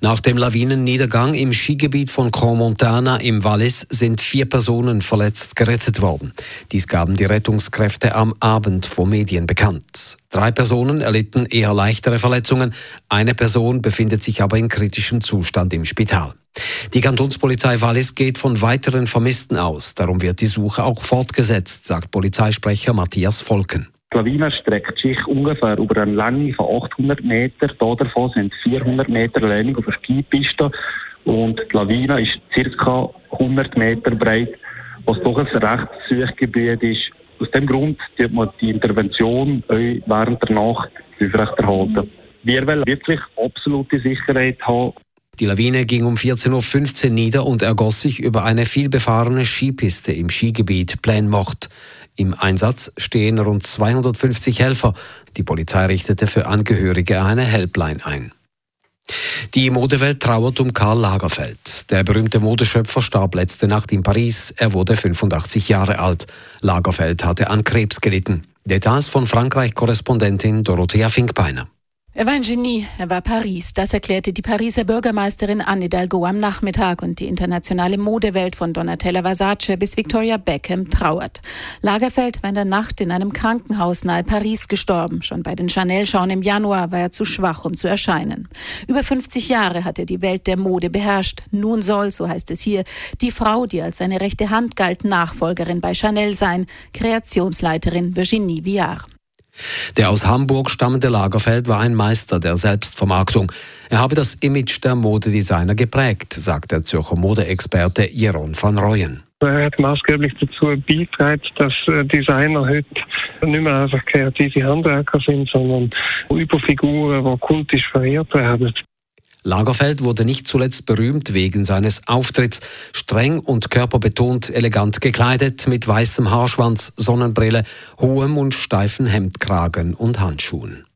Nach dem Lawinenniedergang im Skigebiet von Cromontana im Wallis sind vier Personen verletzt gerettet worden. Dies gaben die Rettungskräfte am Abend vor Medien bekannt. Drei Personen erlitten eher leichtere Verletzungen, eine Person befindet sich aber in kritischem Zustand im Spital. Die Kantonspolizei Wallis geht von weiteren Vermissten aus. Darum wird die Suche auch fortgesetzt, sagt Polizeisprecher Matthias Volken. Die Lawine streckt sich ungefähr über eine Länge von 800 Meter. Davon sind 400 Meter Länge auf der Skipiste. Und die Lawine ist ca. 100 Meter breit, was doch ein recht Gebiet ist. Aus dem Grund wird man die Intervention während der Nacht aufrechterhalten. Wir wollen wirklich absolute Sicherheit haben. Die Lawine ging um 14.15 Uhr nieder und ergoss sich über eine vielbefahrene Skipiste im Skigebiet Plainmocht. Im Einsatz stehen rund 250 Helfer. Die Polizei richtete für Angehörige eine Helpline ein. Die Modewelt trauert um Karl Lagerfeld. Der berühmte Modeschöpfer starb letzte Nacht in Paris. Er wurde 85 Jahre alt. Lagerfeld hatte an Krebs gelitten. Details von Frankreich-Korrespondentin Dorothea Finkbeiner. Er war ein Genie, er war Paris. Das erklärte die Pariser Bürgermeisterin Anne Hidalgo am Nachmittag und die internationale Modewelt von Donatella Versace bis Victoria Beckham trauert. Lagerfeld war in der Nacht in einem Krankenhaus nahe Paris gestorben. Schon bei den Chanel-Schauen im Januar war er zu schwach, um zu erscheinen. Über 50 Jahre hat er die Welt der Mode beherrscht. Nun soll, so heißt es hier, die Frau, die als seine rechte Hand galt, Nachfolgerin bei Chanel sein, Kreationsleiterin Virginie Viard. Der aus Hamburg stammende Lagerfeld war ein Meister der Selbstvermarktung. Er habe das Image der Modedesigner geprägt, sagt der Zürcher Modeexperte Jeroen van Rooyen. Er hat maßgeblich dazu beigetragen, dass äh, Designer heute nicht mehr einfach kreative Handwerker sind, sondern Überfiguren, die kultisch verehrt werden. Lagerfeld wurde nicht zuletzt berühmt wegen seines Auftritts. Streng und körperbetont elegant gekleidet, mit weißem Haarschwanz, Sonnenbrille, hohem und steifen Hemdkragen und Handschuhen.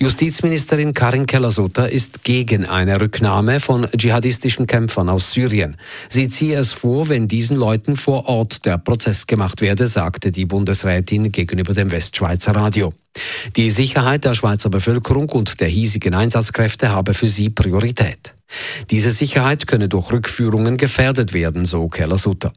Justizministerin Karin Keller-Sutter ist gegen eine Rücknahme von dschihadistischen Kämpfern aus Syrien. Sie ziehe es vor, wenn diesen Leuten vor Ort der Prozess gemacht werde, sagte die Bundesrätin gegenüber dem Westschweizer Radio. Die Sicherheit der Schweizer Bevölkerung und der hiesigen Einsatzkräfte habe für sie Priorität. Diese Sicherheit könne durch Rückführungen gefährdet werden, so Keller-Sutter.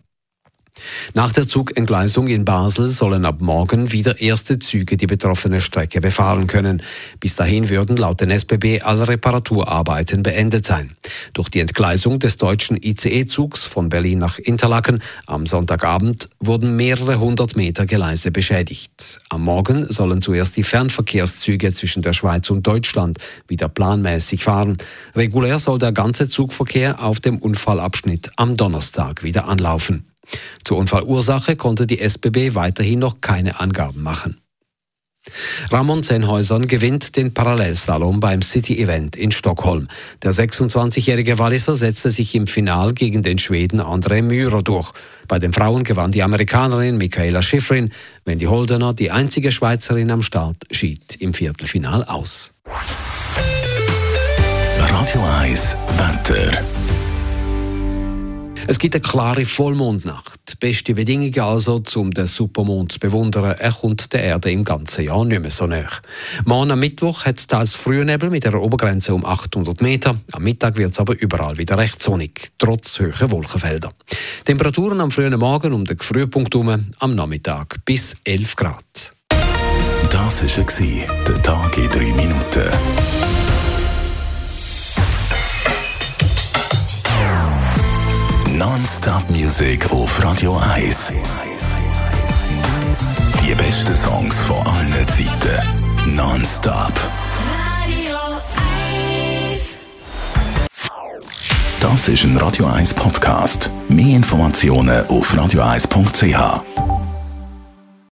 Nach der Zugentgleisung in Basel sollen ab morgen wieder erste Züge die betroffene Strecke befahren können. Bis dahin würden laut den SBB alle Reparaturarbeiten beendet sein. Durch die Entgleisung des deutschen ICE-Zugs von Berlin nach Interlaken am Sonntagabend wurden mehrere hundert Meter Gleise beschädigt. Am Morgen sollen zuerst die Fernverkehrszüge zwischen der Schweiz und Deutschland wieder planmäßig fahren. Regulär soll der ganze Zugverkehr auf dem Unfallabschnitt am Donnerstag wieder anlaufen. Zur Unfallursache konnte die SBB weiterhin noch keine Angaben machen. Ramon Zenhäusern gewinnt den Parallelslalom beim City-Event in Stockholm. Der 26-jährige Walliser setzte sich im Final gegen den Schweden André Myhrer durch. Bei den Frauen gewann die Amerikanerin Michaela Schifrin. Wendy Holdener, die einzige Schweizerin am Start, schied im Viertelfinal aus. Es gibt eine klare Vollmondnacht. Beste Bedingungen also, um den Supermond zu bewundern. Er kommt der Erde im ganzen Jahr nicht mehr so näher. Morgen am Mittwoch hat es teils Frühnebel mit einer Obergrenze um 800 Meter. Am Mittag wird es aber überall wieder recht sonnig, trotz hoher Wolkenfelder. Temperaturen am frühen Morgen um den Frühpunkt herum, am Nachmittag bis 11 Grad. Das war der Tag in drei Minuten. Non-Stop Music auf Radio 1. Die besten Songs von allen Zeiten. Non-Stop. Radio 1. Das ist ein Radio 1 Podcast. Mehr Informationen auf radio1.ch.